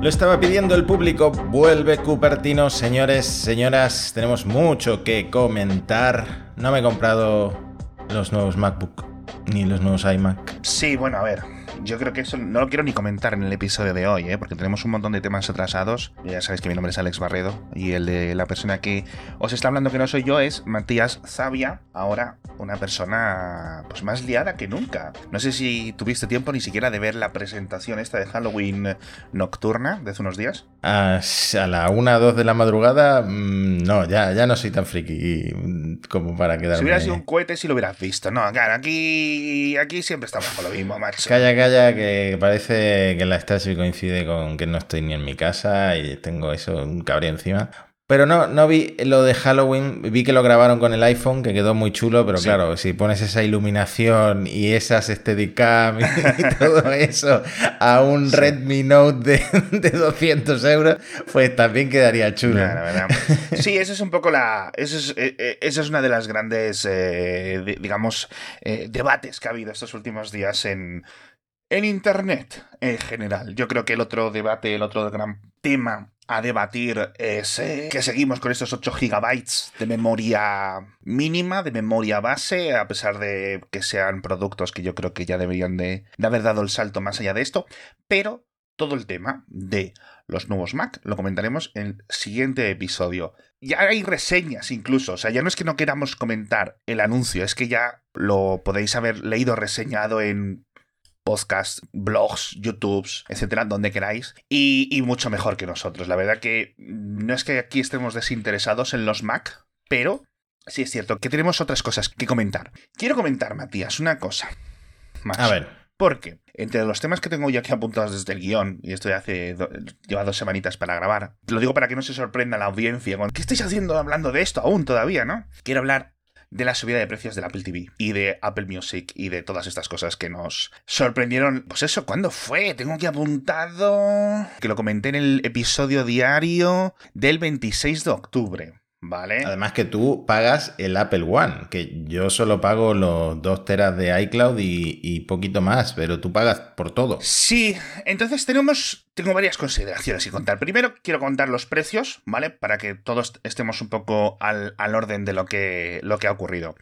Lo estaba pidiendo el público. Vuelve Cupertino, señores, señoras. Tenemos mucho que comentar. No me he comprado los nuevos MacBook ni los nuevos iMac. Sí, bueno, a ver yo creo que eso no lo quiero ni comentar en el episodio de hoy, ¿eh? porque tenemos un montón de temas atrasados. Ya sabéis que mi nombre es Alex Barredo y el de la persona que os está hablando que no soy yo es Matías Zavia, ahora una persona pues más liada que nunca. No sé si tuviste tiempo ni siquiera de ver la presentación esta de Halloween nocturna de hace unos días. a la 1 o 2 de la madrugada, mm, no, ya, ya no soy tan friki como para quedarme... Si hubiera sido un cohete, sí lo hubieras visto. No, claro, aquí, aquí siempre estamos con lo mismo, macho. Calla, calla que parece que la estasis coincide con que no estoy ni en mi casa y tengo eso, un cabrío encima. Pero no, no vi lo de Halloween, vi que lo grabaron con el iPhone, que quedó muy chulo, pero claro, si pones esa iluminación y esas Steadicam y, y todo eso a un Redmi Note de, 200 euros, pues también quedaría chulo. Sí, eso es un poco la... Eso es, eh, eh, eso es una de las grandes, eh, digamos, debates que ha habido estos últimos días en en Internet, en general, yo creo que el otro debate, el otro gran tema a debatir es eh, que seguimos con estos 8 gigabytes de memoria mínima, de memoria base, a pesar de que sean productos que yo creo que ya deberían de, haber dado el salto más allá de esto, pero todo el tema de los nuevos Mac lo comentaremos en el siguiente episodio. Ya hay reseñas incluso, o sea, ya no es que no queramos comentar el anuncio, es que ya lo podéis haber leído reseñado en podcasts, blogs, YouTubes, etcétera, donde queráis, y, mucho mejor que nosotros. La verdad que no es que aquí estemos desinteresados en los Mac, pero sí es cierto que tenemos otras cosas que comentar. Quiero comentar, Matías, una cosa más. A ver. Porque entre los temas que tengo yo aquí apuntados desde el guion, y esto ya hace lleva dos semanitas para grabar, lo digo para que no se sorprenda la audiencia con ¿qué estáis haciendo hablando de esto aún todavía, no? Quiero hablar de la subida de precios del Apple TV y de Apple Music y de todas estas cosas que nos sorprendieron. Pues eso, ¿cuándo fue? Tengo aquí apuntado que lo comenté en el episodio diario del 26 de octubre. ¿Vale? Además que tú pagas el Apple One, que yo solo pago los dos teras de iCloud y, poquito más, pero tú pagas por todo. Sí, entonces tenemos, tengo varias consideraciones que contar. Primero quiero contar los precios, ¿vale? Para que todos estemos un poco al, orden de lo que, lo que ha ocurrido.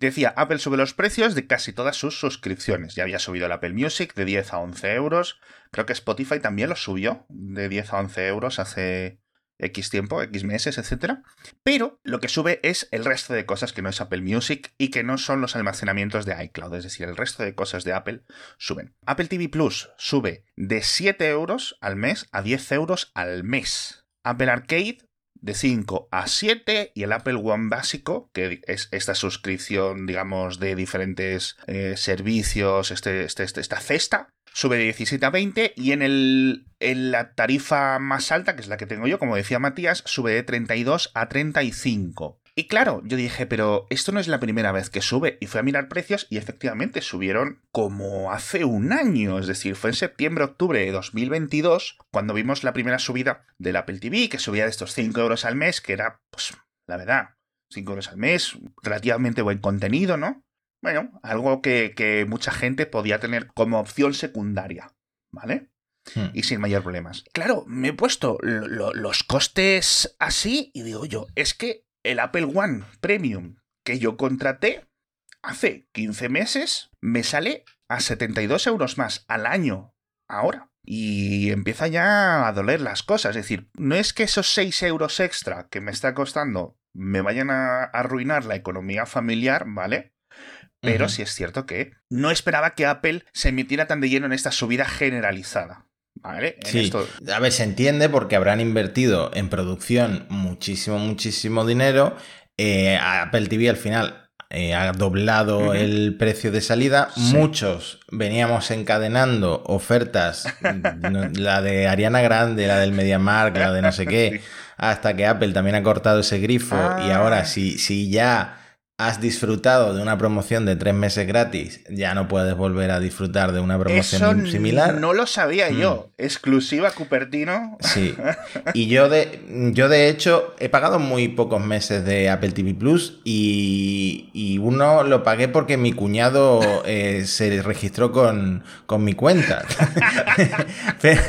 Decía, Apple sube los precios de casi todas sus suscripciones. Ya había subido el Apple Music de 10 a 11 euros. Creo que Spotify también lo subió de 10 a 11 euros hace, X tiempo, X meses, etc. Pero lo que sube es el resto de cosas que no es Apple Music y que no son los almacenamientos de iCloud, es decir, el resto de cosas de Apple suben. Apple TV Plus sube de 7 euros al mes a 10 euros al mes. Apple Arcade de 5 a 7 y el Apple One básico, que es esta suscripción, digamos, de diferentes eh, servicios, este, este, este, esta cesta, sube de 17 a 20 y en, el, en la tarifa más alta, que es la que tengo yo, como decía Matías, sube de 32 a 35. Y claro, yo dije, pero esto no es la primera vez que sube. Y fui a mirar precios y efectivamente subieron como hace un año. Es decir, fue en septiembre-octubre de 2022 cuando vimos la primera subida del Apple TV, que subía de estos 5 euros al mes, que era, pues, la verdad, 5 euros al mes, relativamente buen contenido, ¿no? Bueno, algo que, mucha gente podía tener como opción secundaria, ¿vale? Hmm. Y sin mayor problemas. Claro, me he puesto los costes así y digo yo, es que el Apple One Premium que yo contraté hace 15 meses me sale a 72 euros más al año ahora. Y empieza ya a doler las cosas. Es decir, no es que esos 6 euros extra que me está costando me vayan a arruinar la economía familiar, ¿vale? Pero sí es cierto que no esperaba que Apple se metiera tan de lleno en esta subida generalizada. ¿Vale? sí. A ver, se entiende porque habrán invertido en producción muchísimo, muchísimo dinero. Eh, Apple TV al final eh, ha doblado el precio de salida. Muchos veníamos encadenando ofertas, la de Ariana Grande, la del MediaMark, la de no sé qué, hasta que Apple también ha cortado ese grifo y ahora ah. si, si ya has disfrutado de una promoción de tres meses gratis, ya no puedes volver a disfrutar de una promoción Eso similar. No lo sabía yo. Exclusiva Cupertino. Sí. Y yo de, yo de hecho he pagado muy pocos meses de Apple TV Plus y, y uno lo pagué porque mi cuñado eh, se registró con, con mi cuenta. Pero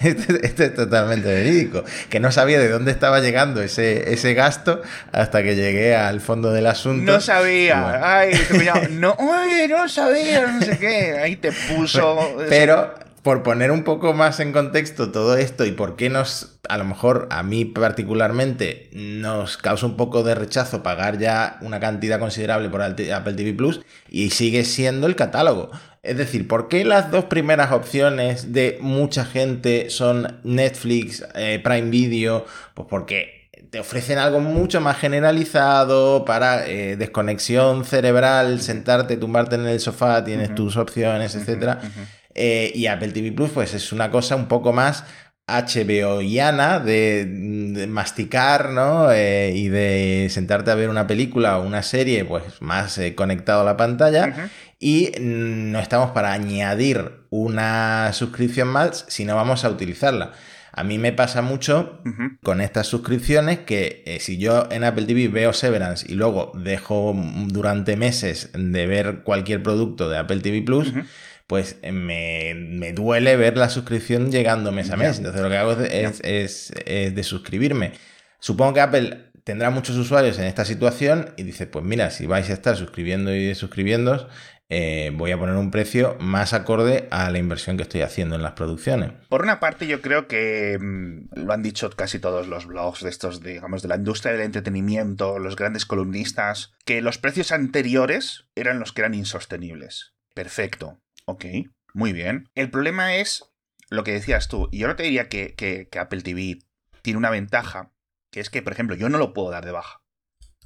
esto, esto es totalmente verídico. Que no sabía de dónde estaba llegando ese, ese gasto hasta que llegué al fondo de la asunto. No sabía. Bueno. Ay, tu cuñado, no, oye, no sabía, no sé qué. Ahí te puso. Pero por poner un poco más en contexto todo esto y por qué nos, a lo mejor a mí particularmente, nos causa un poco de rechazo pagar ya una cantidad considerable por Apple TV Plus y sigue siendo el catálogo. Es decir, ¿por qué las dos primeras opciones de mucha gente son Netflix, eh, Prime Video? Pues porque te ofrecen algo mucho más generalizado para eh, desconexión cerebral, sentarte, tumbarte en el sofá, tienes uh -huh. tus opciones, etcétera. Uh -huh. eh, y Apple TV Plus, pues es una cosa un poco más HBOiana de, de masticar, ¿no? Eh, y de sentarte a ver una película o una serie, pues más conectado a la pantalla. Uh -huh. Y no estamos para añadir una suscripción más si no vamos a utilizarla. A mí me pasa mucho uh -huh. con estas suscripciones que eh, si yo en Apple TV veo Severance y luego dejo durante meses de ver cualquier producto de Apple TV Plus, uh -huh. pues me, me, duele ver la suscripción llegando mes a mes. Entonces lo que hago es, es, es, es de suscribirme. Supongo que Apple tendrá muchos usuarios en esta situación y dice, pues mira, si vais a estar suscribiendo y desuscribiendo, eh, voy a poner un precio más acorde a la inversión que estoy haciendo en las producciones. Por una parte, yo creo que mmm, lo han dicho casi todos los blogs de estos, digamos, de la industria del entretenimiento, los grandes columnistas, que los precios anteriores eran los que eran insostenibles. Perfecto. Ok, muy bien. El problema es lo que decías tú. Y yo no te diría que, que, que Apple TV tiene una ventaja, que es que, por ejemplo, yo no lo puedo dar de baja.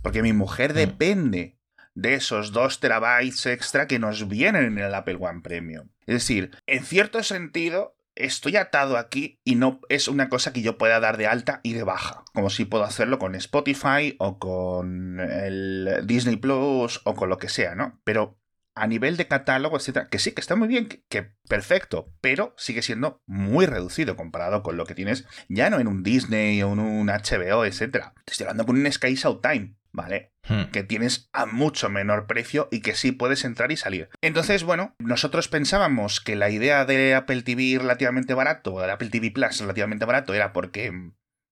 Porque mi mujer mm. depende de esos 2 terabytes extra que nos vienen en el Apple One Premium. Es decir, en cierto sentido, estoy atado aquí y no es una cosa que yo pueda dar de alta y de baja, como si puedo hacerlo con Spotify o con el Disney Plus o con lo que sea, ¿no? Pero a nivel de catálogo, etcétera, que sí, que está muy bien, que, que, perfecto, pero sigue siendo muy reducido comparado con lo que tienes ya no en un Disney o en un HBO, etcétera. Te estoy hablando con un Sky Showtime, ¿vale? Hmm. Que tienes a mucho menor precio y que sí puedes entrar y salir. Entonces, bueno, nosotros pensábamos que la idea de Apple TV relativamente barato, o de Apple TV Plus relativamente barato, era porque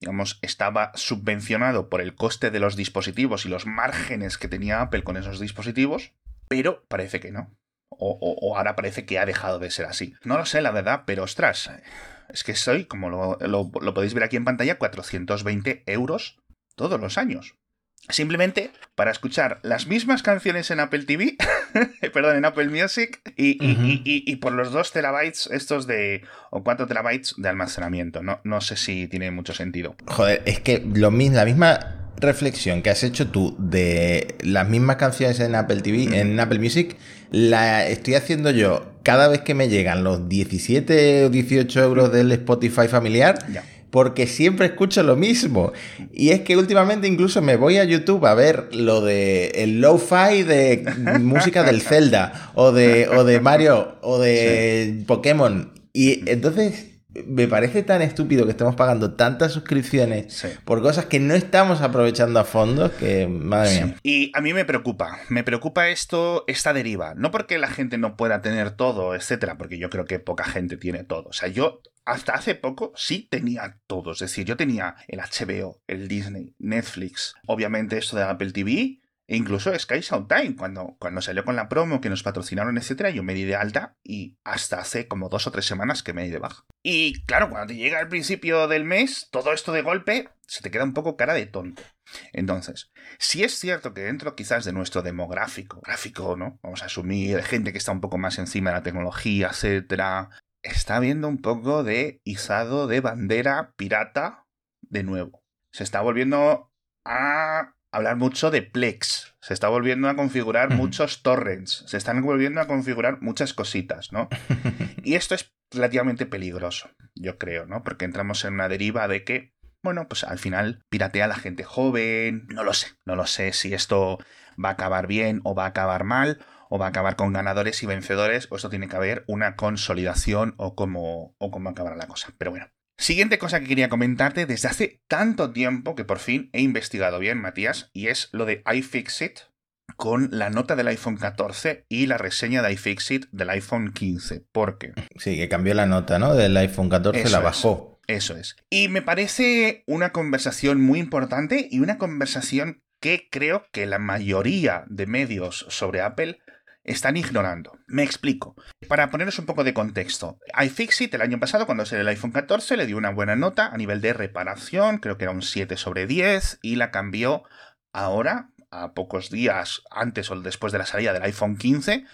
digamos, estaba subvencionado por el coste de los dispositivos y los márgenes que tenía Apple con esos dispositivos, pero parece que no. O, o, o, ahora parece que ha dejado de ser así. No lo sé, la verdad, pero ostras, es que soy, como lo, lo, lo podéis ver aquí en pantalla, 420 euros todos los años. Simplemente para escuchar las mismas canciones en Apple TV, perdón, en Apple Music, y, uh -huh. y, y, y, por los 2 terabytes estos de, o 4 terabytes de almacenamiento. No, no sé si tiene mucho sentido. Joder, es que lo la misma reflexión que has hecho tú de las mismas canciones en Apple TV, -huh. en Apple Music, la estoy haciendo yo cada vez que me llegan los 17 o 18 euros del Spotify familiar. Ya porque siempre escucho lo mismo. Y es que últimamente incluso me voy a YouTube a ver lo de el lo-fi de música del Zelda o de, o de Mario o de sí. Pokémon. Y entonces me parece tan estúpido que estemos pagando tantas suscripciones sí. por cosas que no estamos aprovechando a fondo que, madre sí. mía. Y a mí me preocupa, me preocupa esto, esta deriva. No porque la gente no pueda tener todo, etcétera, porque yo creo que poca gente tiene todo. O sea, yo hasta hace poco sí tenía todo. Es decir, yo tenía el HBO, el Disney, Netflix, obviamente esto de Apple TV, e incluso Sky Showtime, cuando, cuando salió con la promo que nos patrocinaron, etcétera, yo me di de alta y hasta hace como dos o tres semanas que me di de baja. Y claro, cuando te llega al principio del mes, todo esto de golpe se te queda un poco cara de tonto. Entonces, si es cierto que dentro quizás de nuestro demográfico, gráfico, ¿no? Vamos a asumir gente que está un poco más encima de la tecnología, etcétera, está viendo un poco de izado de bandera pirata de nuevo. Se está volviendo a hablar mucho de Plex. Se está volviendo a configurar muchos torrents. Se están volviendo a configurar muchas cositas, ¿no? y esto es relativamente peligroso, yo creo, ¿no? Porque entramos en una deriva de que, bueno, pues al final piratea a la gente joven, no lo sé, no lo sé si esto va a acabar bien o va a acabar mal, o va a acabar con ganadores y vencedores, o esto tiene que haber una consolidación o cómo, o cómo acabará la cosa. Pero bueno. Siguiente cosa que quería comentarte desde hace tanto tiempo que por fin he investigado bien, Matías, y es lo de iFixit con la nota del iPhone 14 y la reseña de iFixit del iPhone 15. ¿Por qué? Sí, que cambió la nota, ¿no? Del iPhone 14 la bajó. eso es. Y me parece una conversación muy importante y una conversación que creo que la mayoría de medios sobre Apple están ignorando. Me explico. Para poneros un poco de contexto, iFixit el año pasado, cuando salió el iPhone 14, le dio una buena nota a nivel de reparación, creo que era un 7 sobre 10, y la cambió ahora, a pocos días antes o después de la salida del iPhone 15,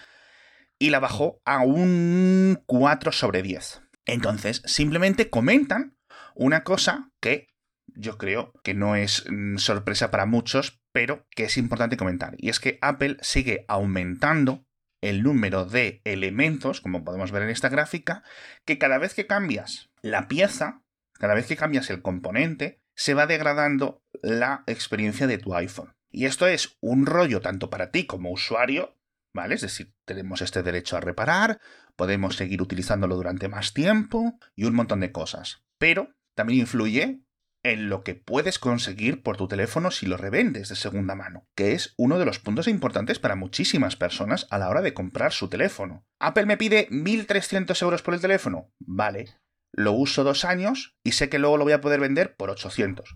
y la bajó a un 4 sobre 10. Entonces, simplemente comentan una cosa que yo creo que no es mm, sorpresa para muchos, pero que es importante comentar. Y es que Apple sigue aumentando el número de elementos, como podemos ver en esta gráfica, que cada vez que cambias la pieza, cada vez que cambias el componente, se va degradando la experiencia de tu iPhone. Y esto es un rollo tanto para ti como usuario, ¿vale? Es decir, tenemos este derecho a reparar, podemos seguir utilizándolo durante más tiempo y un montón de cosas. Pero también influye en lo que puedes conseguir por tu teléfono si lo revendes de segunda mano, que es uno de los puntos importantes para muchísimas personas a la hora de comprar su teléfono. Apple me pide 1.300 euros por el teléfono. Vale, lo uso dos años y sé que luego lo voy a poder vender por 800.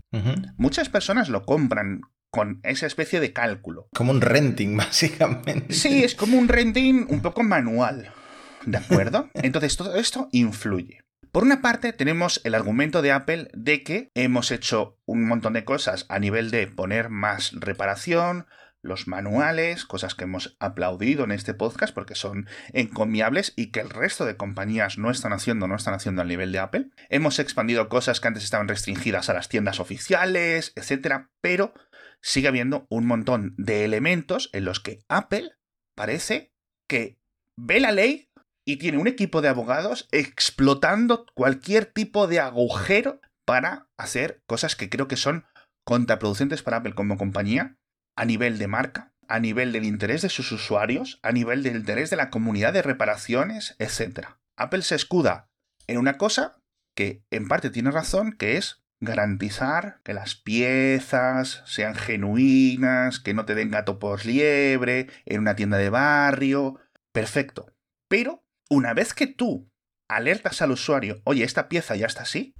Muchas personas lo compran con esa especie de cálculo. Como un renting, básicamente. Sí, es como un renting un poco manual. ¿De acuerdo? Entonces todo esto influye. Por una parte, tenemos el argumento de Apple de que hemos hecho un montón de cosas a nivel de poner más reparación, los manuales, cosas que hemos aplaudido en este podcast porque son encomiables y que el resto de compañías no están haciendo, no están haciendo al nivel de Apple. Hemos expandido cosas que antes estaban restringidas a las tiendas oficiales, etcétera, pero sigue habiendo un montón de elementos en los que Apple parece que ve la ley y tiene un equipo de abogados explotando cualquier tipo de agujero para hacer cosas que creo que son contraproducentes para Apple como compañía a nivel de marca, a nivel del interés de sus usuarios, a nivel del interés de la comunidad de reparaciones, etc. Apple se escuda en una cosa que en parte tiene razón, que es garantizar que las piezas sean genuinas, que no te den gato por liebre, en una tienda de barrio. Perfecto. Pero una vez que tú alertas al usuario, oye, esta pieza ya está así,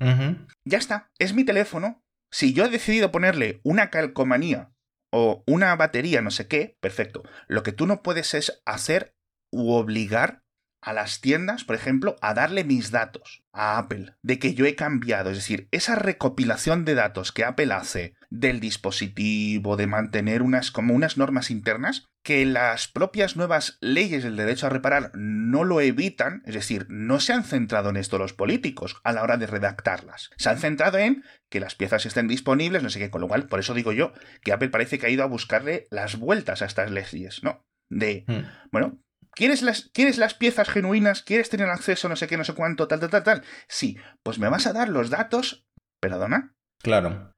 ya está, es mi teléfono. Si yo he decidido ponerle una calcomanía o una batería, no sé qué, perfecto. Lo que tú no puedes es hacer u obligar a las tiendas, por ejemplo, a darle mis datos a Apple, de que yo he cambiado. Es decir, esa recopilación de datos que Apple hace del dispositivo, de mantener unas como unas normas internas, que las propias nuevas leyes del derecho a reparar no lo evitan, es decir, no se han centrado en esto los políticos a la hora de redactarlas. Se han centrado en que las piezas estén disponibles, no sé qué, con lo cual, por eso digo yo que Apple parece que ha ido a buscarle las vueltas a estas leyes, ¿no? De, hmm. bueno, ¿Quieres las, ¿Quieres las piezas genuinas? ¿Quieres tener acceso no sé qué, no sé cuánto, tal, tal, tal, tal? Sí, pues me vas a dar los datos. ¿Perdona? Claro.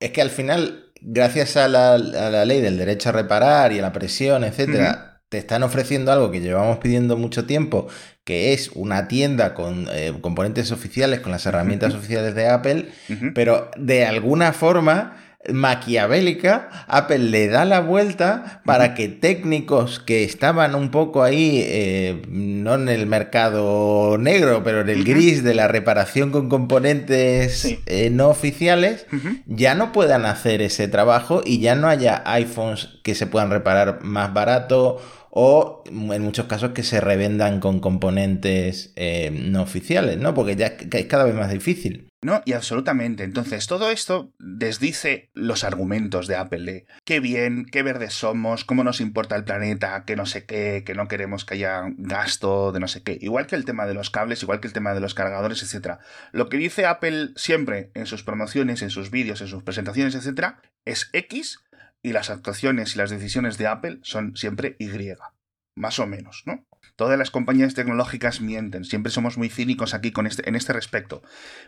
es que al final, gracias a la, ley del derecho a reparar y a la presión, etcétera, te están ofreciendo algo que llevamos pidiendo mucho tiempo, que es una tienda con eh, componentes oficiales, con las herramientas oficiales de Apple, pero de alguna forma maquiavélica, Apple le da la vuelta para que técnicos que estaban un poco ahí, eh, no en el mercado negro, pero en el gris de la reparación con componentes eh, no oficiales, ya no puedan hacer ese trabajo y ya no haya iPhones que se puedan reparar más barato o en muchos casos que se revendan con componentes eh, no oficiales, ¿no? Porque ya es cada vez más difícil. No, y absolutamente. Entonces, todo esto desdice los argumentos de Apple de qué bien, qué verdes somos, cómo nos importa el planeta, que no sé qué, que no queremos que haya gasto de no sé qué. Igual que el tema de los cables, igual que el tema de los cargadores, etc. Lo que dice Apple siempre en sus promociones, en sus vídeos, en sus presentaciones, etc., es X y las actuaciones y las decisiones de Apple son siempre Y. Más o menos, ¿no? Todas las compañías tecnológicas mienten, siempre somos muy cínicos aquí con este, en este respecto.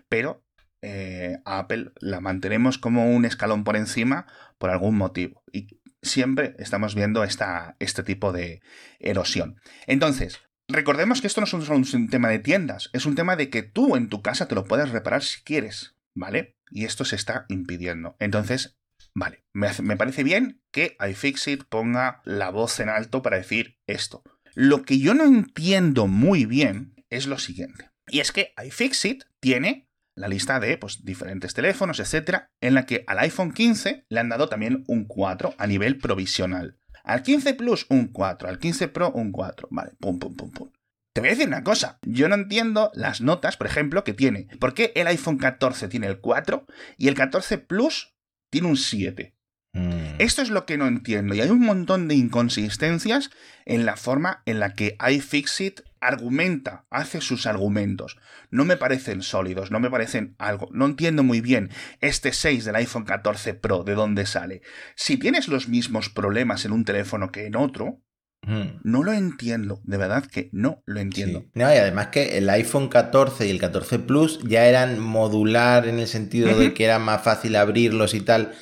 Pero eh, a Apple la mantenemos como un escalón por encima por algún motivo. Y siempre estamos viendo esta, este tipo de erosión. Entonces, recordemos que esto no es solo un tema de tiendas, es un tema de que tú en tu casa te lo puedes reparar si quieres, ¿vale? Y esto se está impidiendo. Entonces, vale, me, me parece bien que iFixit ponga la voz en alto para decir esto. Lo que yo no entiendo muy bien es lo siguiente. Y es que iFixit tiene la lista de pues, diferentes teléfonos, etcétera, en la que al iPhone 15 le han dado también un 4 a nivel provisional. Al 15 Plus un 4, al 15 Pro un 4. Vale, pum, pum, pum, pum. Te voy a decir una cosa, yo no entiendo las notas, por ejemplo, que tiene. ¿Por qué el iPhone 14 tiene el 4 y el 14 Plus tiene un 7? Mm. Esto es lo que no entiendo y hay un montón de inconsistencias en la forma en la que iFixit argumenta, hace sus argumentos. No me parecen sólidos, no me parecen algo. No entiendo muy bien este 6 del iPhone 14 Pro, de dónde sale. Si tienes los mismos problemas en un teléfono que en otro. No lo entiendo, de verdad que no lo entiendo. No, y además que el iPhone 14 y el 14 Plus ya eran modular en el sentido de que era más fácil abrirlos y tal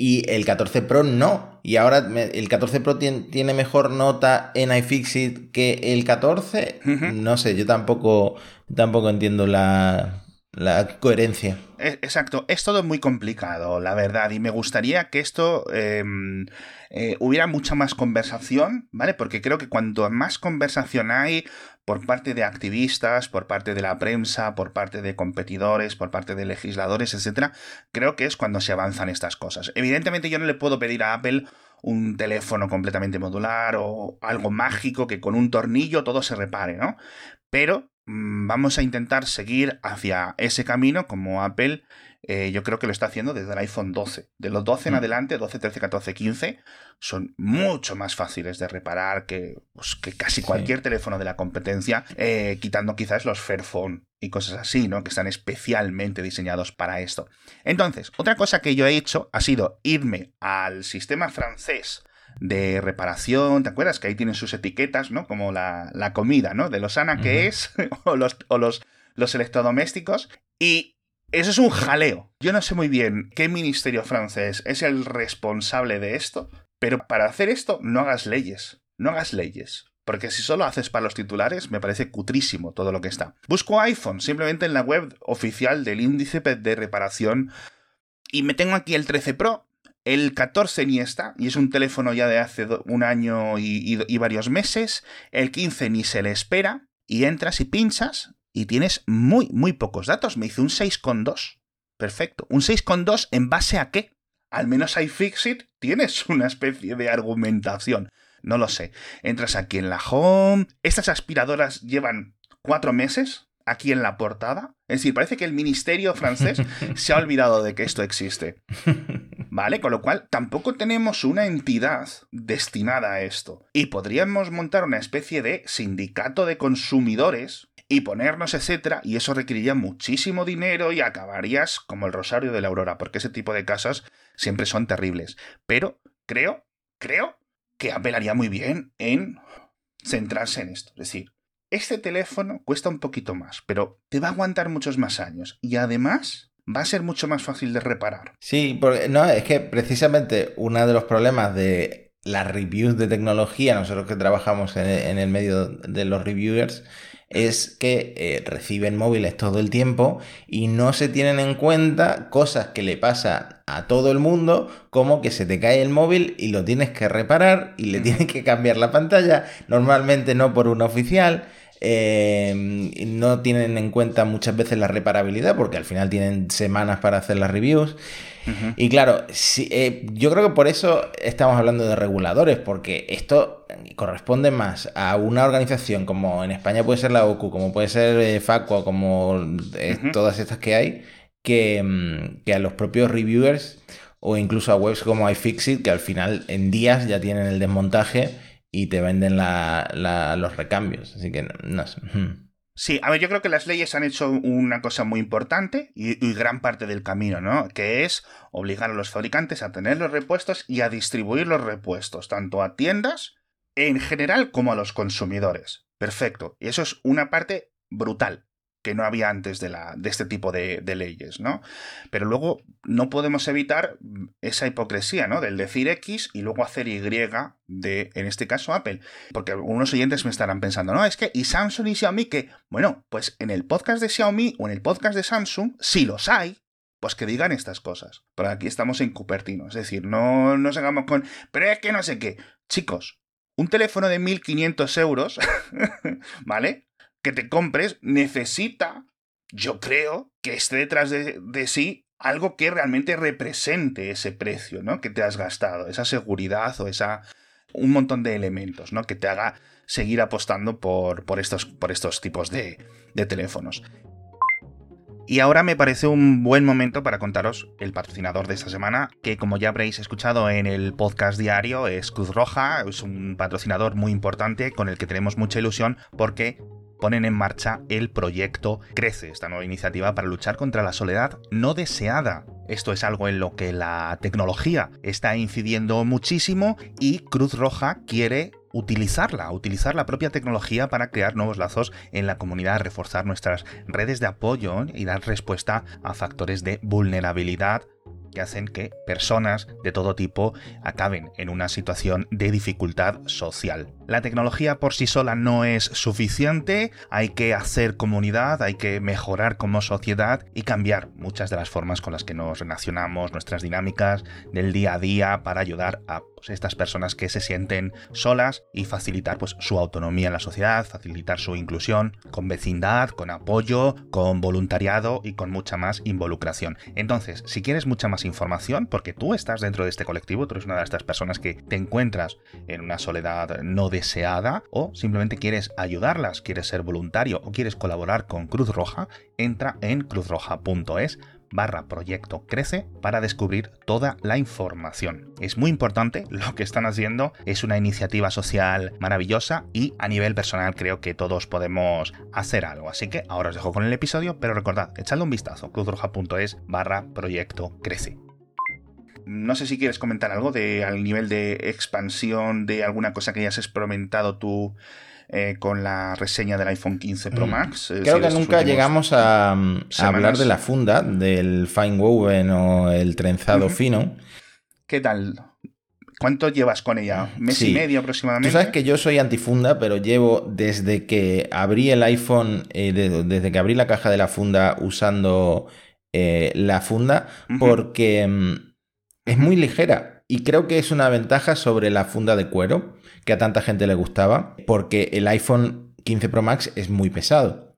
y el 14 Pro no. Y ahora el 14 Pro tiene, mejor nota en iFixit que el 14. No sé, yo tampoco, tampoco entiendo la, la coherencia. Exacto, es todo muy complicado, la verdad, y me gustaría que esto em, eh, hubiera mucha más conversación, ¿vale? Porque creo que cuanto más conversación hay por parte de activistas, por parte de la prensa, por parte de competidores, por parte de legisladores, etcétera, creo que es cuando se avanzan estas cosas. Evidentemente yo no le puedo pedir a Apple un teléfono completamente modular o algo mágico que con un tornillo todo se repare, ¿no? Pero vamos a intentar seguir hacia ese camino como Apple eh, yo creo que lo está haciendo desde el iPhone 12. De los 12 en mm. adelante, 12, 13, 14, 15, son mucho más fáciles de reparar que, pues, que casi cualquier teléfono de la competencia, eh, quitando quizás los Fairphone y cosas así, ¿no? Que están especialmente diseñados para esto. Entonces, otra cosa que yo he hecho ha sido irme al sistema francés de reparación, ¿te acuerdas? Que ahí tienen sus etiquetas, ¿no? Como la, comida, ¿no? De lo sana que es, o, los, o los, los electrodomésticos. Y eso es un jaleo. Yo no sé muy bien qué ministerio francés es el responsable de esto, pero para hacer esto no hagas leyes. No hagas leyes. Porque si solo haces para los titulares, me parece cutrísimo todo lo que está. Busco iPhone simplemente en la web oficial del índice de reparación y me tengo aquí el 13 Pro el 14 ni está, y es un teléfono ya de hace un año y, varios meses. El 15 ni se le espera, y entras y pinchas, y tienes muy, muy pocos datos. Me hizo un 6,2. Perfecto. ¿Un 6,2 en base a qué? Al menos iFixit tienes una especie de argumentación. No lo sé. Entras aquí en la home. Estas aspiradoras llevan cuatro meses aquí en la portada. Es decir, parece que el ministerio francés se ha olvidado de que esto existe. ¿Vale? Con lo cual, tampoco tenemos una entidad destinada a esto. Y podríamos montar una especie de sindicato de consumidores y ponernos, etcétera, y eso requeriría muchísimo dinero y acabarías como el Rosario de la Aurora, porque ese tipo de casas siempre son terribles. Pero creo, creo que apelaría muy bien en centrarse en esto. Es decir, este teléfono cuesta un poquito más, pero te va a aguantar muchos más años y además va a ser mucho más fácil de reparar. Sí, porque no, es que precisamente uno de los problemas de las reviews de tecnología, nosotros que trabajamos en, el medio de los reviewers, es que eh, reciben móviles todo el tiempo y no se tienen en cuenta cosas que le pasa a todo el mundo, como que se te cae el móvil y lo tienes que reparar y le tienes que cambiar la pantalla, normalmente no por un oficial. Eh, no tienen en cuenta muchas veces la reparabilidad porque al final tienen semanas para hacer las reviews. Y claro, eh, yo creo que por eso estamos hablando de reguladores, porque esto corresponde más a una organización como en España puede ser la OCU, como puede ser eh, Facua, como todas estas que hay, que, mm, que a los propios reviewers o incluso a webs como iFixit, que al final en días ya tienen el desmontaje y te venden los recambios. Así que no sé. Sí, a ver, yo creo que las leyes han hecho una cosa muy importante y, y, gran parte del camino, ¿no? Que es obligar a los fabricantes a tener los repuestos y a distribuir los repuestos, tanto a tiendas en general como a los consumidores. Perfecto. Y eso es una parte brutal. Que no había antes de, la, de este tipo de, leyes, ¿no? Pero luego no podemos evitar esa hipocresía, ¿no? Del decir X y luego hacer Y de, en este caso, Apple. Porque algunos oyentes me estarán pensando, no, es que, ¿y Samsung y Xiaomi que? Bueno, pues en el podcast de Xiaomi o en el podcast de Samsung, si los hay, pues que digan estas cosas. Pero aquí estamos en Cupertino, es decir, no nos hagamos con, pero es que no sé qué. Chicos, un teléfono de 1500 euros, ¿vale? Que te compres necesita, yo creo, que esté detrás de, sí algo que realmente represente ese precio, ¿no? Que te has gastado, esa seguridad o esa un montón de elementos, ¿no? Que te haga seguir apostando por, por, estos, por estos tipos de, de teléfonos. Y ahora me parece un buen momento para contaros el patrocinador de esta semana, que como ya habréis escuchado en el podcast diario, es Cruz Roja, es un patrocinador muy importante con el que tenemos mucha ilusión porque ponen en marcha el proyecto Crece, esta nueva iniciativa para luchar contra la soledad no deseada. Esto es algo en lo que la tecnología está incidiendo muchísimo y Cruz Roja quiere utilizarla, utilizar la propia tecnología para crear nuevos lazos en la comunidad, reforzar nuestras redes de apoyo y dar respuesta a factores de vulnerabilidad que hacen que personas de todo tipo acaben en una situación de dificultad social. La tecnología por sí sola no es suficiente, hay que hacer comunidad, hay que mejorar como sociedad y cambiar muchas de las formas con las que nos relacionamos, nuestras dinámicas del día a día para ayudar a pues, estas personas que se sienten solas y facilitar pues, su autonomía en la sociedad, facilitar su inclusión con vecindad, con apoyo, con voluntariado y con mucha más involucración. Entonces, si quieres mucha más información, porque tú estás dentro de este colectivo, tú eres una de estas personas que te encuentras en una soledad no deseada o simplemente quieres ayudarlas, quieres ser voluntario o quieres colaborar con Cruz Roja, entra en cruzroja.es barra proyecto crece para descubrir toda la información. Es muy importante lo que están haciendo, es una iniciativa social maravillosa y a nivel personal creo que todos podemos hacer algo. Así que ahora os dejo con el episodio, pero recordad, echadle un vistazo, cruzroja.es barra proyecto crece. No sé si quieres comentar algo de al nivel de expansión de alguna cosa que hayas experimentado tú eh, con la reseña del iPhone 15 Pro mm. Max. Eh, Creo que nunca llegamos a, hablar de la funda, del fine woven o el trenzado fino. ¿Qué tal? ¿Cuánto llevas con ella? ¿Mes y medio aproximadamente? Tú sabes que yo soy antifunda, pero llevo desde que abrí el iPhone, eh, desde que abrí la caja de la funda usando la funda, porque mm, es muy ligera y creo que es una ventaja sobre la funda de cuero que a tanta gente le gustaba, porque el iPhone 15 Pro Max es muy pesado.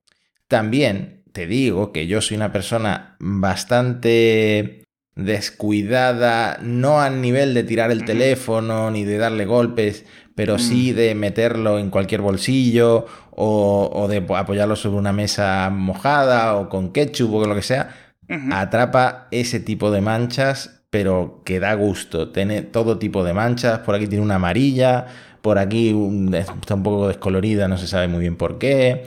También te digo que yo soy una persona bastante descuidada, no al nivel de tirar el teléfono ni de darle golpes, pero sí mm. de meterlo en cualquier bolsillo o, de apoyarlo sobre una mesa mojada o con ketchup o lo que sea. Atrapa ese tipo de manchas pero que da gusto. Tiene todo tipo de manchas. Por aquí tiene una amarilla, por aquí está un poco descolorida, no se sabe muy bien por qué.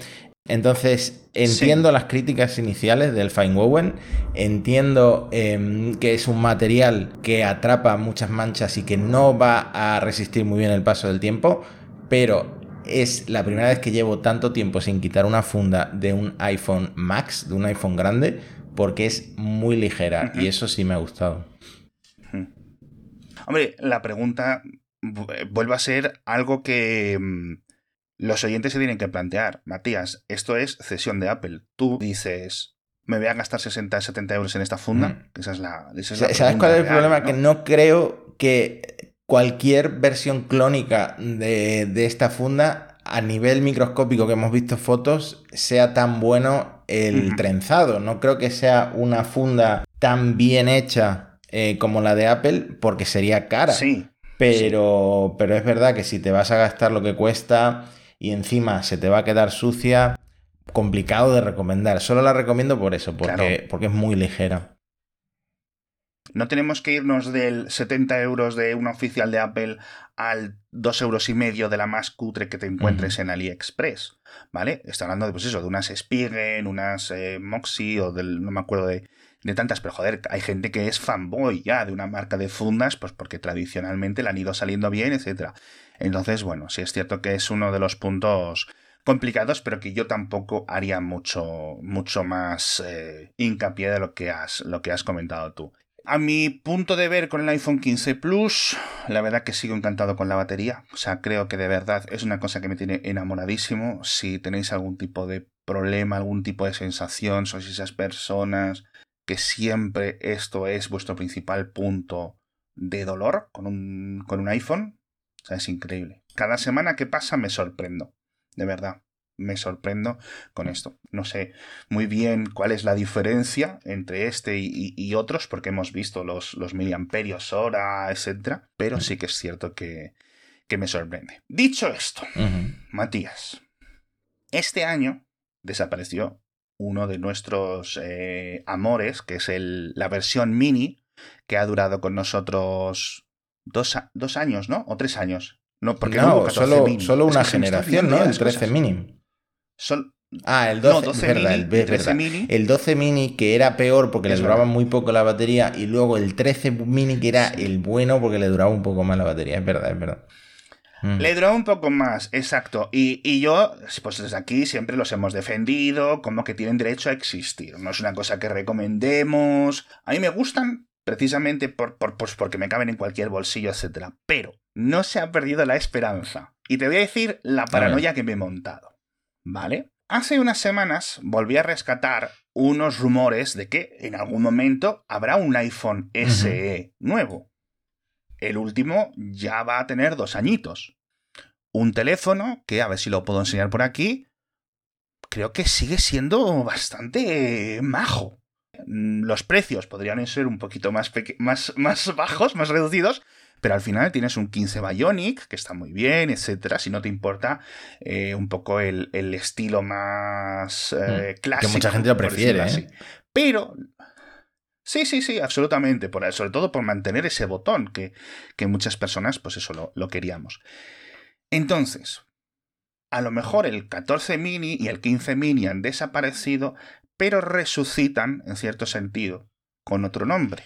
Entonces, entiendo las críticas iniciales del Fine Woven, entiendo em, que es un material que atrapa muchas manchas y que no va a resistir muy bien el paso del tiempo, pero es la primera vez que llevo tanto tiempo sin quitar una funda de un iPhone Max, de un iPhone grande, porque es muy ligera y eso sí me ha gustado. Hombre, la pregunta vuelve a ser algo que mm, los oyentes se tienen que plantear. Matías, esto es cesión de Apple. Tú dices, me voy a gastar 60, 70 euros en esta funda. Esa es la. ¿Sabes cuál es el problema? Que no creo que cualquier versión clónica de, de, esta funda, a nivel microscópico que hemos visto fotos, sea tan bueno el trenzado. No creo que sea una funda tan bien hecha eh, como la de Apple porque sería cara. Sí. Pero, pero es verdad que si te vas a gastar lo que cuesta y encima se te va a quedar sucia, complicado de recomendar. Solo la recomiendo por eso, porque, porque es muy ligera. No tenemos que irnos del 70 euros de una oficial de Apple al 2 euros y medio de la más cutre que te encuentres en AliExpress, ¿vale? Está hablando de, pues eso, de unas Spigen, unas eh, Moxie o del, no me acuerdo de, de tantas, pero joder, hay gente que es fanboy ya de una marca de fundas, pues porque tradicionalmente le han ido saliendo bien, etc. Entonces, bueno, sí es cierto que es uno de los puntos complicados, pero que yo tampoco haría mucho, mucho más eh, hincapié de lo que, has, lo que has comentado tú. A mi punto de ver con el iPhone 15 Plus, la verdad que sigo encantado con la batería. O sea, creo que de verdad es una cosa que me tiene enamoradísimo. Si tenéis algún tipo de problema, algún tipo de sensación, sois esas personas que siempre esto es vuestro principal punto de dolor con un, con un iPhone. O sea, es increíble. Cada semana que pasa me sorprendo. De verdad me sorprendo con esto. No sé muy bien cuál es la diferencia entre este y, otros, porque hemos visto los, los miliamperios hora, etcétera, pero sí que es cierto que, que me sorprende. Dicho esto, Matías, este año desapareció uno de nuestros eh, amores, que es el, la versión mini, que ha durado con nosotros dos, dos años, ¿no? O tres años. No, porque no, solo, solo una generación, ¿no? El 13 mini ah, el 12, mini, el, 12 mini que era peor porque le duraba muy poco la batería y luego el 13 mini que era el bueno porque le duraba un poco más la batería, es verdad, es verdad. Mm. Le duraba un poco más, exacto. Y, y, yo, pues desde aquí siempre los hemos defendido como que tienen derecho a existir. No es una cosa que recomendemos. A mí me gustan precisamente por, por, pues porque me caben en cualquier bolsillo, etc. Pero no se ha perdido la esperanza. Y te voy a decir la paranoia que me he montado. ¿Vale? Hace unas semanas volví a rescatar unos rumores de que en algún momento habrá un iPhone SE nuevo. El último ya va a tener dos añitos. Un teléfono que, a ver si lo puedo enseñar por aquí, creo que sigue siendo bastante majo. Los precios podrían ser un poquito más, más, más bajos, más reducidos, pero al final tienes un 15 Bionic, que está muy bien, etcétera, si no te importa eh, un poco el, estilo más eh, clásico. Que mucha gente lo prefiere, ¿eh? Pero Sí, sí, sí, absolutamente. Por, sobre todo por mantener ese botón que, que muchas personas, pues eso lo, lo, queríamos. Entonces, a lo mejor el 14 mini y el 15 mini han desaparecido, pero resucitan, en cierto sentido, con otro nombre.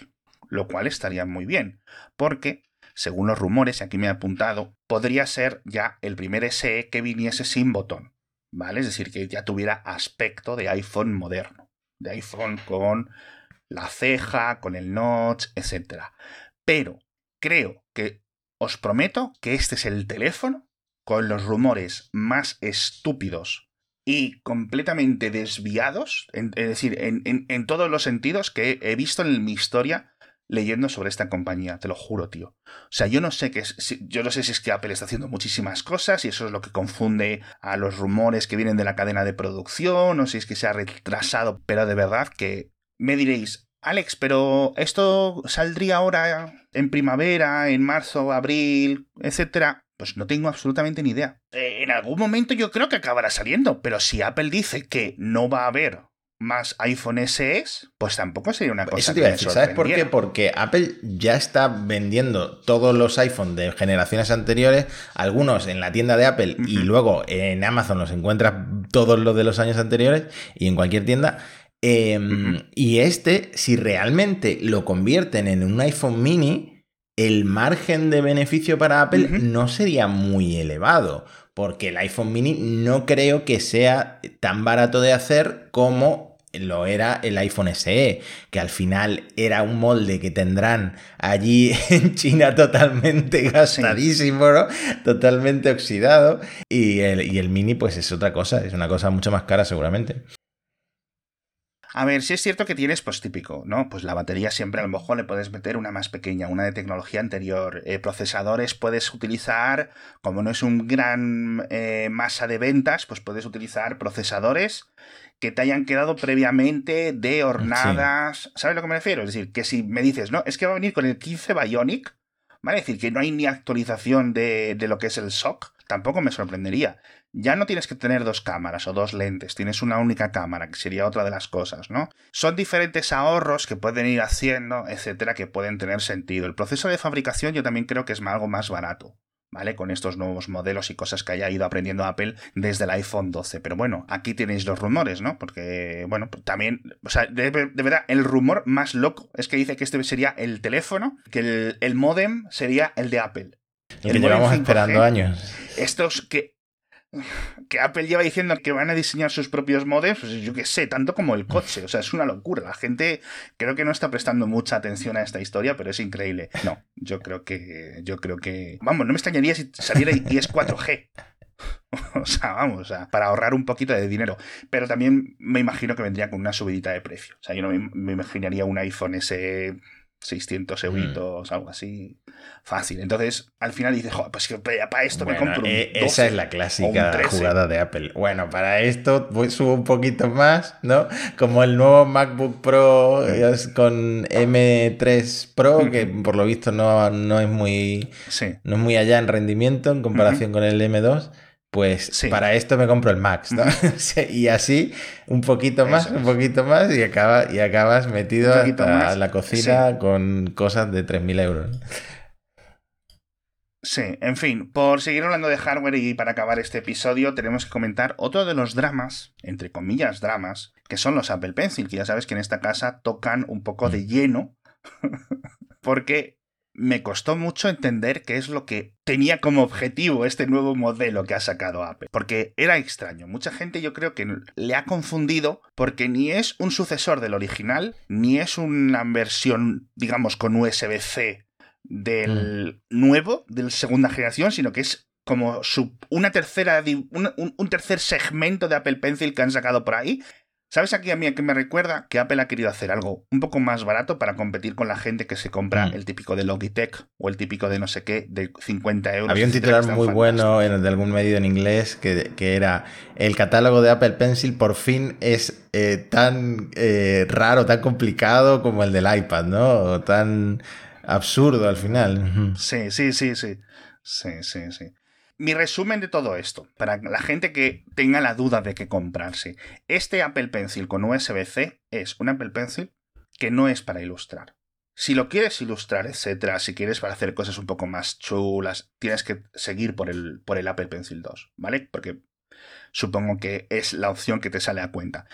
Lo cual estaría muy bien, porque según los rumores, y aquí me he apuntado, podría ser ya el primer SE que viniese sin botón, ¿vale? Es decir, que ya tuviera aspecto de iPhone moderno, de iPhone con la ceja, con el notch, etc. Pero creo que os prometo que este es el teléfono con los rumores más estúpidos y completamente desviados, es decir, en, en, todos los sentidos que he visto en mi historia leyendo sobre esta compañía, te lo juro, tío. O sea, yo no sé qué es, yo no sé si es que Apple está haciendo muchísimas cosas y eso es lo que confunde a los rumores que vienen de la cadena de producción, o si es que se ha retrasado, pero de verdad que me diréis, Alex, pero esto saldría ahora en primavera, en marzo, abril, etcétera. Pues no tengo absolutamente ni idea. Eh, en algún momento yo creo que acabará saliendo, pero si Apple dice que no va a haber más iPhone SE, pues tampoco sería una cosa. Eso te iba a decir, ¿sabes por qué? Porque Apple ya está vendiendo todos los iPhones de generaciones anteriores, algunos en la tienda de Apple y luego en Amazon los encuentras todos los de los años anteriores y en cualquier tienda. Em, y este, si realmente lo convierten en un iPhone mini, el margen de beneficio para Apple no sería muy elevado porque el iPhone mini no creo que sea tan barato de hacer como lo era el iPhone SE, que al final era un molde que tendrán allí en China totalmente gastadísimo, ¿no? Totalmente oxidado. Y el, y el mini, pues es otra cosa, es una cosa mucho más cara seguramente. A ver, si es cierto que tienes, pues típico, ¿no? Pues la batería siempre a lo mejor le puedes meter una más pequeña, una de tecnología anterior. Eh, procesadores puedes utilizar, como no es un gran eh, masa de ventas, pues puedes utilizar procesadores que te hayan quedado previamente de hornadas. ¿Sabes a lo que me refiero? Es decir, que si me dices, no, es que va a venir con el 15 Bionic, ¿vale? Decir, que no hay ni actualización de, de lo que es el SOC, tampoco me sorprendería ya no tienes que tener dos cámaras o dos lentes, tienes una única cámara, que sería otra de las cosas, ¿no? Son diferentes ahorros que pueden ir haciendo, etcétera, que pueden tener sentido. El proceso de fabricación yo también creo que es algo más barato. ¿Vale? Con estos nuevos modelos y cosas que haya ido aprendiendo Apple desde el iPhone 12. Pero bueno, aquí tenéis los rumores, ¿no? Porque, bueno, también, o sea, de, verdad, el rumor más loco es que dice que este sería el teléfono, que el, el modem sería el de Apple. El, que llevamos esperando años. Estos que que Apple lleva diciendo que van a diseñar sus propios modems, pues yo qué sé, tanto como el coche. O sea, es una locura. La gente creo que no está prestando mucha atención a esta historia, pero es increíble. No, yo creo que. Yo creo que. Vamos, no me extrañaría si saliera y es 4G. o sea, vamos, para ahorrar un poquito de dinero. Pero también me imagino que vendría con una subidita de precio. O sea, yo no me, imaginaría un iPhone ese 600 mm. euritos, algo así. Fácil. Entonces, al final dices, joder, pues que para esto me compro un eh, Esa es la clásica jugada de Apple. Bueno, para esto voy, subo un poquito más, ¿no? Como el nuevo MacBook Pro con M3 Pro, que por lo visto no, no es muy. No es muy allá en rendimiento en comparación con el M2 pues para esto me compro el Max, ¿no? y así un poquito más, un poquito más y, acaba, y acabas metido hasta la cocina con cosas de 3.000 euros. Sí, en fin, por seguir hablando de hardware y para acabar este episodio tenemos que comentar otro de los dramas, entre comillas dramas, que son los Apple Pencil, que ya sabes que en esta casa tocan un poco de mm. lleno, porque me costó mucho entender qué es lo que tenía como objetivo este nuevo modelo que ha sacado Apple. Porque era extraño. Mucha gente yo creo que le ha confundido porque ni es un sucesor del original, ni es una versión, digamos, con USB-C del mm. nuevo, de la segunda generación, sino que es como una tercera, un, tercer segmento de Apple Pencil que han sacado por ahí, ¿Sabes aquí a mí a qué me recuerda? Que Apple ha querido hacer algo un poco más barato para competir con la gente que se compra mm. el típico de Logitech o el típico de no sé qué, de 50 euros. Había un titular muy bueno en, de algún medio en inglés que, era el catálogo de Apple Pencil por fin es eh, tan eh, raro, tan complicado como el del iPad, ¿no? O tan absurdo al final. Sí, sí, sí, sí. Sí, sí, sí mi resumen de todo esto, para la gente que tenga la duda de qué comprarse. Este Apple Pencil con USB-C es un Apple Pencil que no es para ilustrar. Si lo quieres ilustrar, etcétera, si quieres para hacer cosas un poco más chulas, tienes que seguir por el, por el Apple Pencil 2, ¿vale? Porque supongo que es la opción que te sale a cuenta.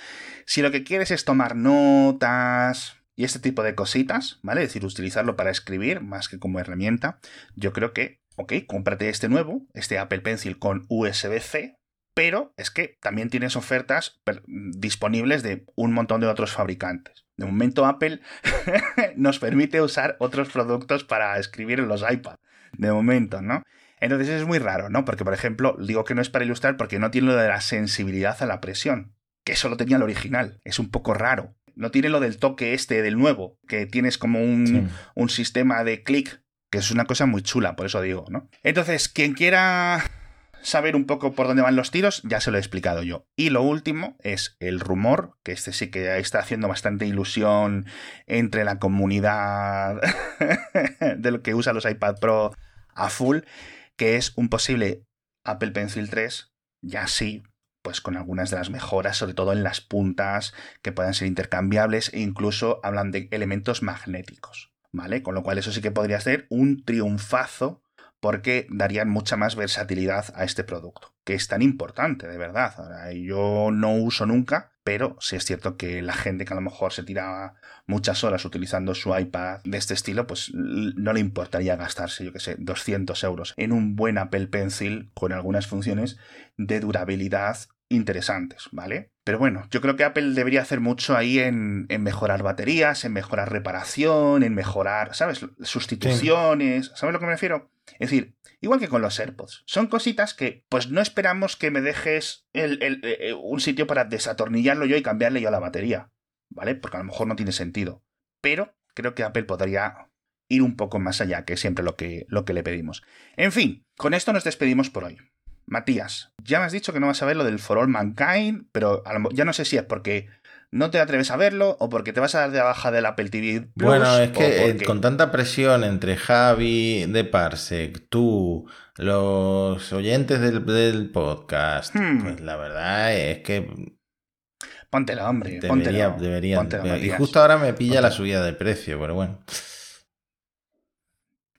Si lo que quieres es tomar notas y este tipo de cositas, ¿vale? Es decir, utilizarlo para escribir más que como herramienta, yo creo que ok, cómprate este nuevo, este Apple Pencil con USB-C, pero es que también tienes ofertas disponibles de un montón de otros fabricantes. De momento Apple nos permite usar otros productos para escribir en los iPad. De momento, ¿no? Entonces es muy raro, ¿no? Porque, por ejemplo, digo que no es para ilustrar porque no tiene lo de la sensibilidad a la presión, que eso lo tenía el original. Es un poco raro. No tiene lo del toque este del nuevo, que tienes como un, un sistema de clic que es una cosa muy chula, por eso digo, ¿no? Entonces, quien quiera saber un poco por dónde van los tiros, ya se lo he explicado yo. Y lo último es el rumor, que este sí que está haciendo bastante ilusión entre la comunidad de lo que usa los iPad Pro a full, que es un posible Apple Pencil 3, ya sí, pues con algunas de las mejoras, sobre todo en las puntas, que puedan ser intercambiables e incluso hablan de elementos magnéticos. ¿Vale? Con lo cual eso sí que podría ser un triunfazo porque darían mucha más versatilidad a este producto, que es tan importante, de verdad. Ahora, yo no uso nunca, pero sí es cierto que la gente que a lo mejor se tira muchas horas utilizando su iPad de este estilo, pues no le importaría gastarse, yo que sé, 200 euros en un buen Apple Pencil con algunas funciones de durabilidad interesantes, ¿vale? Pero bueno, yo creo que Apple debería hacer mucho ahí en, mejorar baterías, en mejorar reparación, en mejorar, ¿sabes? Sustituciones, ¿sabes a lo que me refiero? Es decir, igual que con los AirPods, son cositas que pues no esperamos que me dejes el, eh, un sitio para desatornillarlo yo y cambiarle yo la batería, ¿vale? Porque a lo mejor no tiene sentido. Pero creo que Apple podría ir un poco más allá, que es siempre lo que, lo que le pedimos. En fin, con esto nos despedimos por hoy. Matías, ya me has dicho que no vas a ver lo del For All Mankind, pero ya no sé si es porque no te atreves a verlo o porque te vas a dar de baja del Apple TV. bueno, es que eh, con tanta presión entre Javi de Parsec, tú, los oyentes del, podcast, hmm. pues la verdad es que. Póntela, hombre. Debería, debería. y justo ahora me pilla la subida de precio, pero bueno.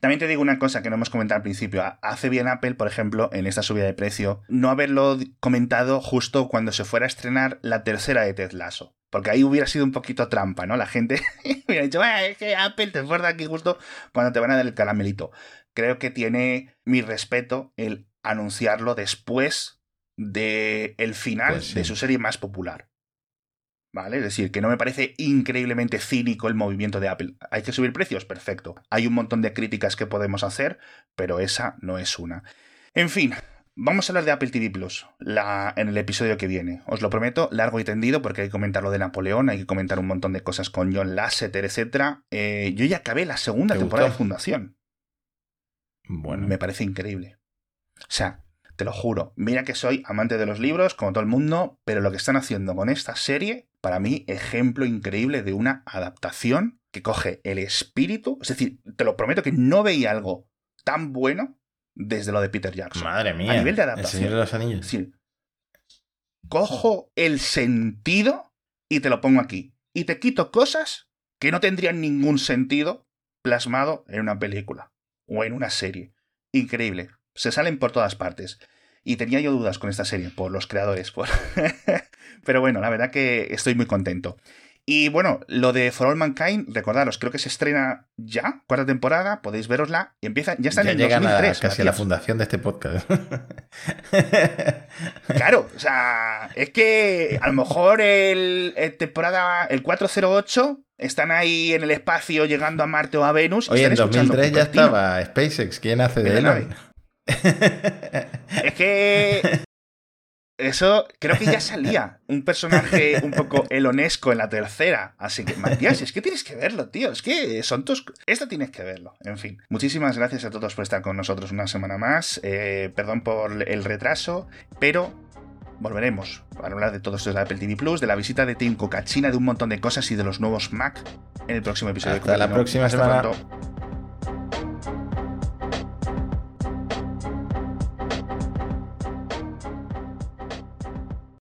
También te digo una cosa que no hemos comentado al principio. Hace bien Apple, por ejemplo, en esta subida de precio, no haberlo comentado justo cuando se fuera a estrenar la tercera de Ted Lasso. Porque ahí hubiera sido un poquito trampa, ¿no? La gente hubiera dicho, es que Apple te fuerza aquí justo cuando te van a dar el caramelito. Creo que tiene mi respeto el anunciarlo después de el final Pues sí. de su serie más popular. ¿Vale? Es decir, que no me parece increíblemente cínico el movimiento de Apple. ¿Hay que subir precios? Perfecto. Hay un montón de críticas que podemos hacer, pero esa no es una. En fin, vamos a hablar de Apple TV Plus la, en el episodio que viene. Os lo prometo, largo y tendido, porque hay que comentar lo de Napoleón, hay que comentar un montón de cosas con John Lasseter, etc. Eh, yo ya acabé la segunda ¿Te temporada gustó? de Fundación. Bueno, Me parece increíble. O sea, te lo juro, mira que soy amante de los libros, como todo el mundo, pero lo que están haciendo con esta serie, para mí, ejemplo increíble de una adaptación que coge el espíritu. Es decir, te lo prometo que no veía algo tan bueno desde lo de Peter Jackson. madre mía. a nivel de El adaptación. Señor de los Es Anillos. decir, cojo el sentido y te lo pongo aquí. Y te quito cosas que no tendrían ningún sentido plasmado en una película o en una serie. Increíble. Se salen por todas partes. Y tenía yo dudas con esta serie por los creadores. Por... Pero bueno, la verdad que estoy muy contento. Y bueno, lo de For All Mankind, recordaros, creo que se estrena ya, cuarta temporada, podéis verosla. Y empieza, ya está Ya en el llegan a 2003. casi a la fundación de este podcast. Claro, o sea, es que a lo mejor el, el temporada, el 408, están ahí en el espacio llegando a Marte o a Venus. y Oye, en están escuchando 2003 ya estaba SpaceX. ¿Quién hace de Elon? Es que eso creo que ya salía un personaje un poco elonesco en la tercera. Así que, Matías, es que tienes que verlo, tío. Es que son tus... Esto tienes que verlo. En fin, muchísimas gracias a todos por estar con nosotros una semana más. Eh, perdón por el retraso, pero volveremos para hablar de todo esto de la Apple TV Plus, de la visita de Tim Cook a China, de un montón de cosas y de los nuevos Mac en el próximo episodio. de Hasta la próxima Hasta semana. pronto.